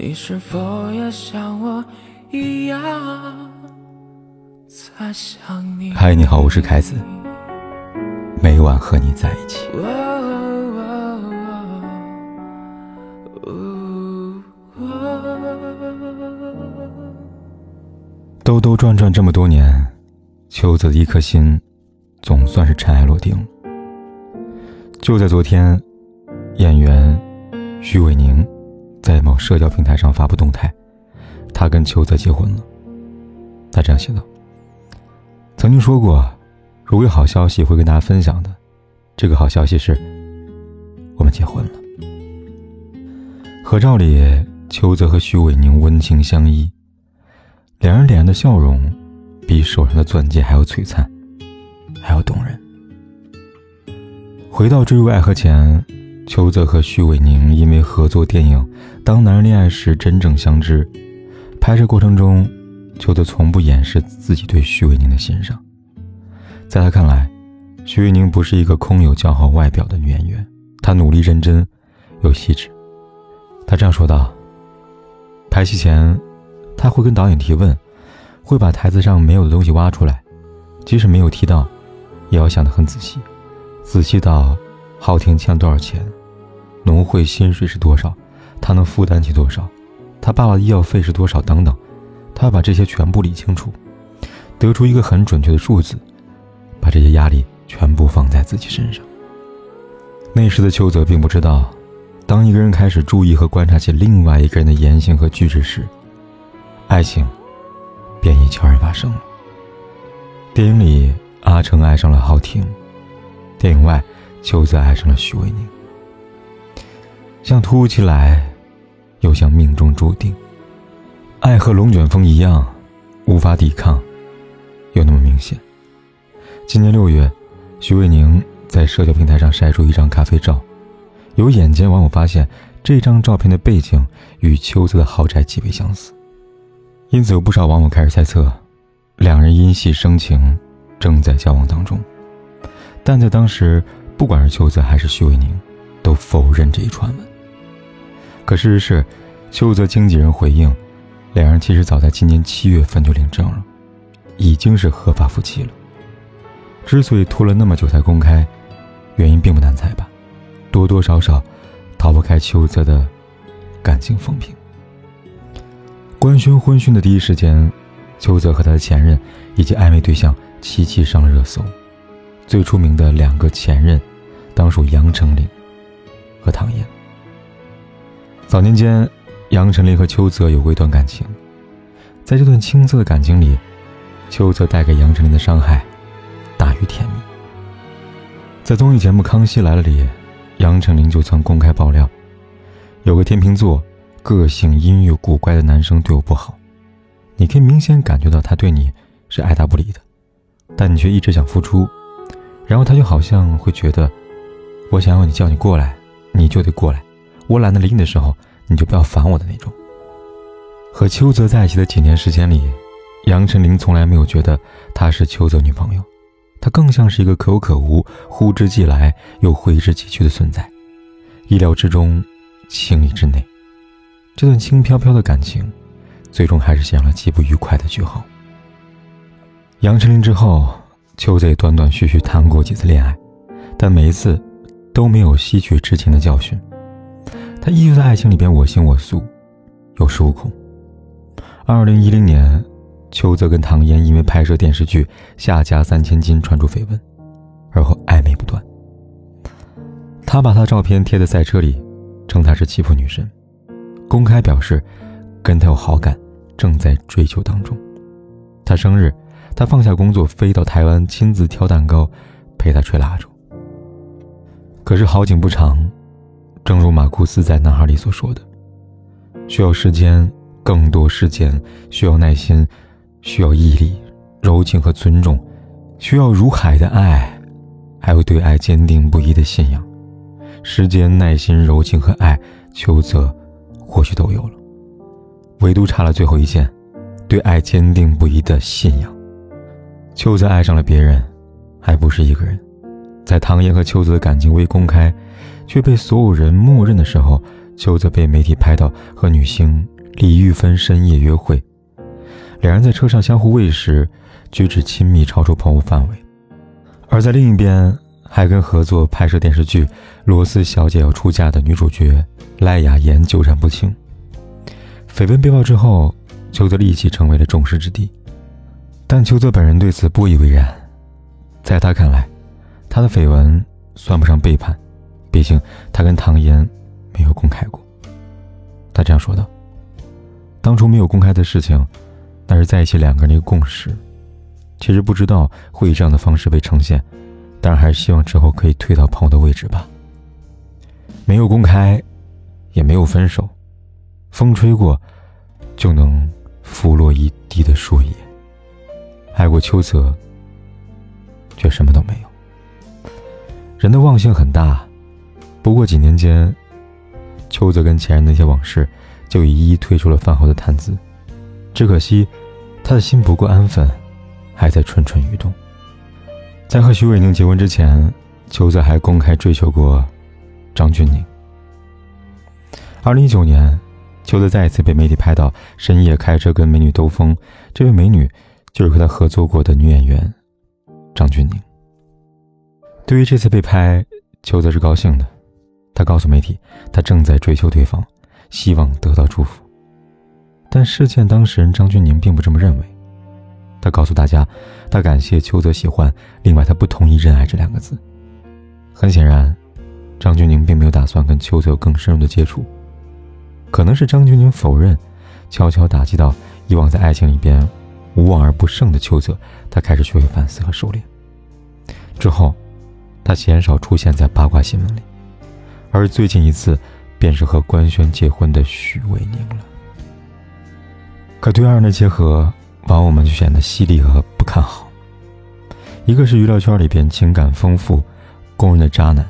你是否也像我一样在想你？嗨，你好，我是凯子，每晚和你在一起。兜兜转转这么多年，秋子的一颗心总算是尘埃落定。就在昨天，演员徐伟宁。在某社交平台上发布动态，他跟邱泽结婚了。他这样写道：“曾经说过，如果有好消息会跟大家分享的。这个好消息是，我们结婚了。”合照里，邱泽和徐伟宁温情相依，两人脸上的笑容，比手上的钻戒还要璀璨，还要动人。回到坠入爱河前。邱泽和徐伟宁因为合作电影《当男人恋爱时》真正相知，拍摄过程中，邱泽从不掩饰自己对徐伟宁的欣赏。在他看来，徐伟宁不是一个空有姣好外表的女演员，她努力认真，又细致。他这样说道：“拍戏前，他会跟导演提问，会把台词上没有的东西挖出来，即使没有提到，也要想得很仔细，仔细到浩庭欠多少钱。”农会薪水是多少？他能负担起多少？他爸爸的医药费是多少？等等，他要把这些全部理清楚，得出一个很准确的数字，把这些压力全部放在自己身上。那时的邱泽并不知道，当一个人开始注意和观察起另外一个人的言行和举止时，爱情便已悄然发生了。电影里，阿成爱上了浩婷；电影外，邱泽爱上了徐伟宁。像突如其来，又像命中注定。爱和龙卷风一样，无法抵抗，又那么明显。今年六月，徐伟宁在社交平台上晒出一张咖啡照，有眼尖网友发现这张照片的背景与秋泽的豪宅极为相似，因此有不少网友开始猜测，两人因戏生情，正在交往当中。但在当时，不管是秋泽还是徐伟宁，都否认这一传闻。可事实是，邱泽经纪人回应，两人其实早在今年七月份就领证了，已经是合法夫妻了。之所以拖了那么久才公开，原因并不难猜吧，多多少少逃不开邱泽的感情风评。官宣婚讯的第一时间，邱泽和他的前任以及暧昧对象齐齐上了热搜，最出名的两个前任，当属杨丞琳和唐嫣。早年间，杨丞琳和邱泽有过一段感情，在这段青涩的感情里，邱泽带给杨丞琳的伤害大于甜蜜。在综艺节目《康熙来了》里，杨丞琳就曾公开爆料，有个天秤座、个性阴郁古怪的男生对我不好，你可以明显感觉到他对你是爱答不理的，但你却一直想付出，然后他就好像会觉得，我想要你叫你过来，你就得过来。我懒得理你的时候，你就不要烦我的那种。和邱泽在一起的几年时间里，杨丞琳从来没有觉得她是邱泽女朋友，她更像是一个可有可无、呼之即来又挥之即去的存在，意料之中，情理之内。这段轻飘飘的感情，最终还是写了极不愉快的句号。杨丞琳之后，邱泽也断断续续谈过几次恋爱，但每一次都没有吸取之前的教训。他依旧在爱情里边我行我素，有恃无恐。二零一零年，邱泽跟唐嫣因为拍摄电视剧《下家三千金》传出绯闻，而后暧昧不断。他把他照片贴在赛车里，称她是欺负女神，公开表示跟他有好感，正在追求当中。他生日，他放下工作飞到台湾亲自挑蛋糕，陪他吹蜡烛。可是好景不长。正如马库斯在《男孩》里所说的：“需要时间，更多时间；需要耐心，需要毅力、柔情和尊重；需要如海的爱，还有对爱坚定不移的信仰。时间、耐心、柔情和爱，邱泽或许都有了，唯独差了最后一件：对爱坚定不移的信仰。邱泽爱上了别人，还不是一个人。在唐嫣和邱泽的感情未公开。”却被所有人默认的时候，邱泽被媒体拍到和女星李玉芬深夜约会，两人在车上相互喂食，举止亲密超出朋友范围。而在另一边，还跟合作拍摄电视剧《罗斯小姐要出嫁》的女主角赖雅妍纠缠不清。绯闻被曝之后，邱泽立即成为了众矢之的。但邱泽本人对此不以为然，在他看来，他的绯闻算不上背叛，毕竟他跟唐嫣没有公开过。他这样说道：“当初没有公开的事情，那是在一起两个人的一个共识。其实不知道会以这样的方式被呈现。”但，还是希望之后可以退到朋友的位置吧。没有公开，也没有分手，风吹过，就能拂落一地的树叶。爱过秋泽，却什么都没有。人的忘性很大，不过几年间，秋泽跟前任那些往事，就一一退出了饭后的谈资。只可惜，他的心不够安分，还在蠢蠢欲动。在和徐伟宁结婚之前，秋泽还公开追求过张钧甯。二零一九年，秋泽再一次被媒体拍到深夜开车跟美女兜风，这位美女就是和他合作过的女演员张钧宁。对于这次被拍，秋泽是高兴的，他告诉媒体，他正在追求对方，希望得到祝福。但事件当事人张钧甯并不这么认为。他告诉大家，他感谢邱泽喜欢，另外他不同意“认爱”这两个字。很显然，张钧甯并没有打算跟邱泽有更深入的接触。可能是张钧甯否认，悄悄打击到以往在爱情里边无往而不胜的邱泽，他开始学会反思和收敛。之后，他鲜少出现在八卦新闻里，而最近一次，便是和官宣结婚的许伟宁了。可对二人的结合。网友们就显得犀利和不看好。一个是娱乐圈里边情感丰富、公认的渣男，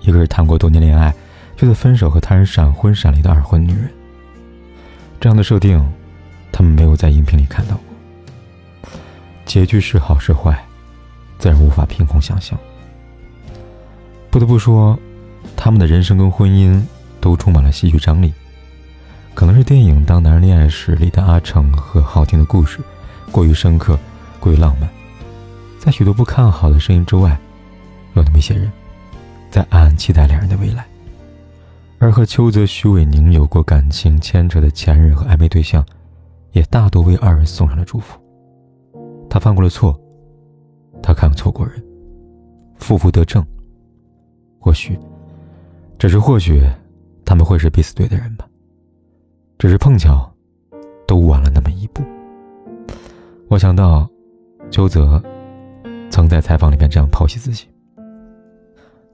一个是谈过多年恋爱，却在分手和他人闪婚闪离的二婚女人。这样的设定，他们没有在荧屏里看到过。结局是好是坏，自然无法凭空想象。不得不说，他们的人生跟婚姻都充满了戏剧张力。可能是电影《当男人恋爱时》里的阿成和浩婷的故事过于深刻，过于浪漫，在许多不看好的声音之外，有那么一些人，在暗暗期待两人的未来。而和邱泽、徐伟宁有过感情牵扯的前任和暧昧对象，也大多为二人送上了祝福。他犯过了错，他看错过人，负负得正。或许，只是或许，他们会是彼此对的人吧。只是碰巧，都晚了那么一步。我想到，邱泽曾在采访里面这样剖析自己。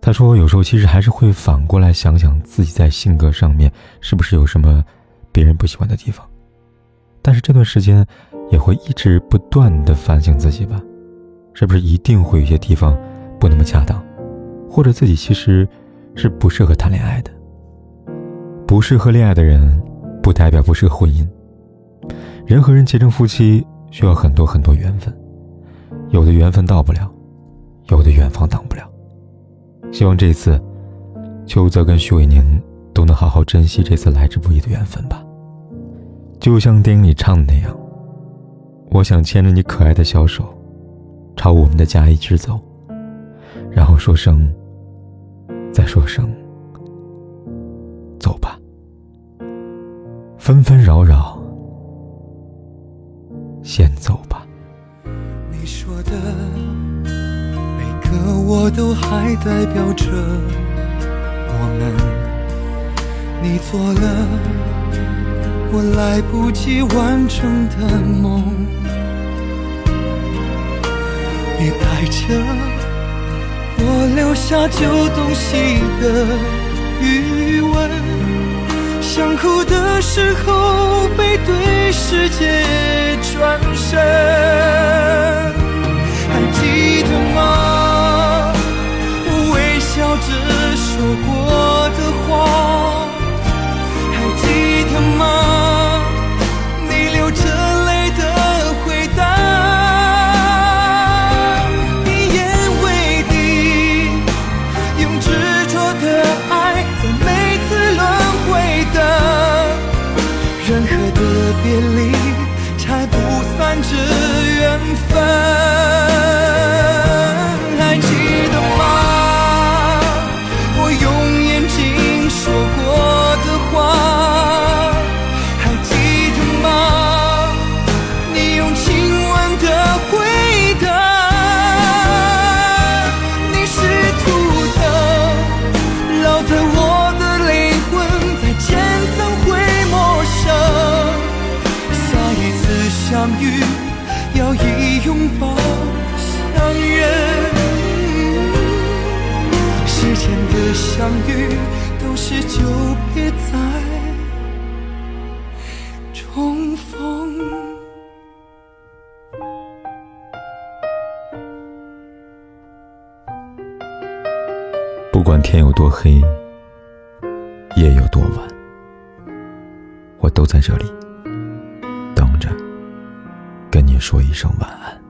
他说：“有时候其实还是会反过来想想自己在性格上面是不是有什么别人不喜欢的地方，但是这段时间也会一直不断的反省自己吧，是不是一定会有些地方不那么恰当，或者自己其实是不适合谈恋爱的，不适合恋爱的人。”不代表不适合婚姻。人和人结成夫妻需要很多很多缘分，有的缘分到不了，有的远方挡不了。希望这次，邱泽跟徐伟宁都能好好珍惜这次来之不易的缘分吧。就像电影里唱的那样，我想牵着你可爱的小手，朝我们的家一直走，然后说声，再说声，走吧。纷纷扰扰，先走吧。你说的每个我都还代表着我们，你做了我来不及完成的梦，你带着我留下旧东西的余温。想哭的时候，背对世界转的相遇都是久别再重逢。不管天有多黑，夜有多晚，我都在这里等着。跟你说一声晚安。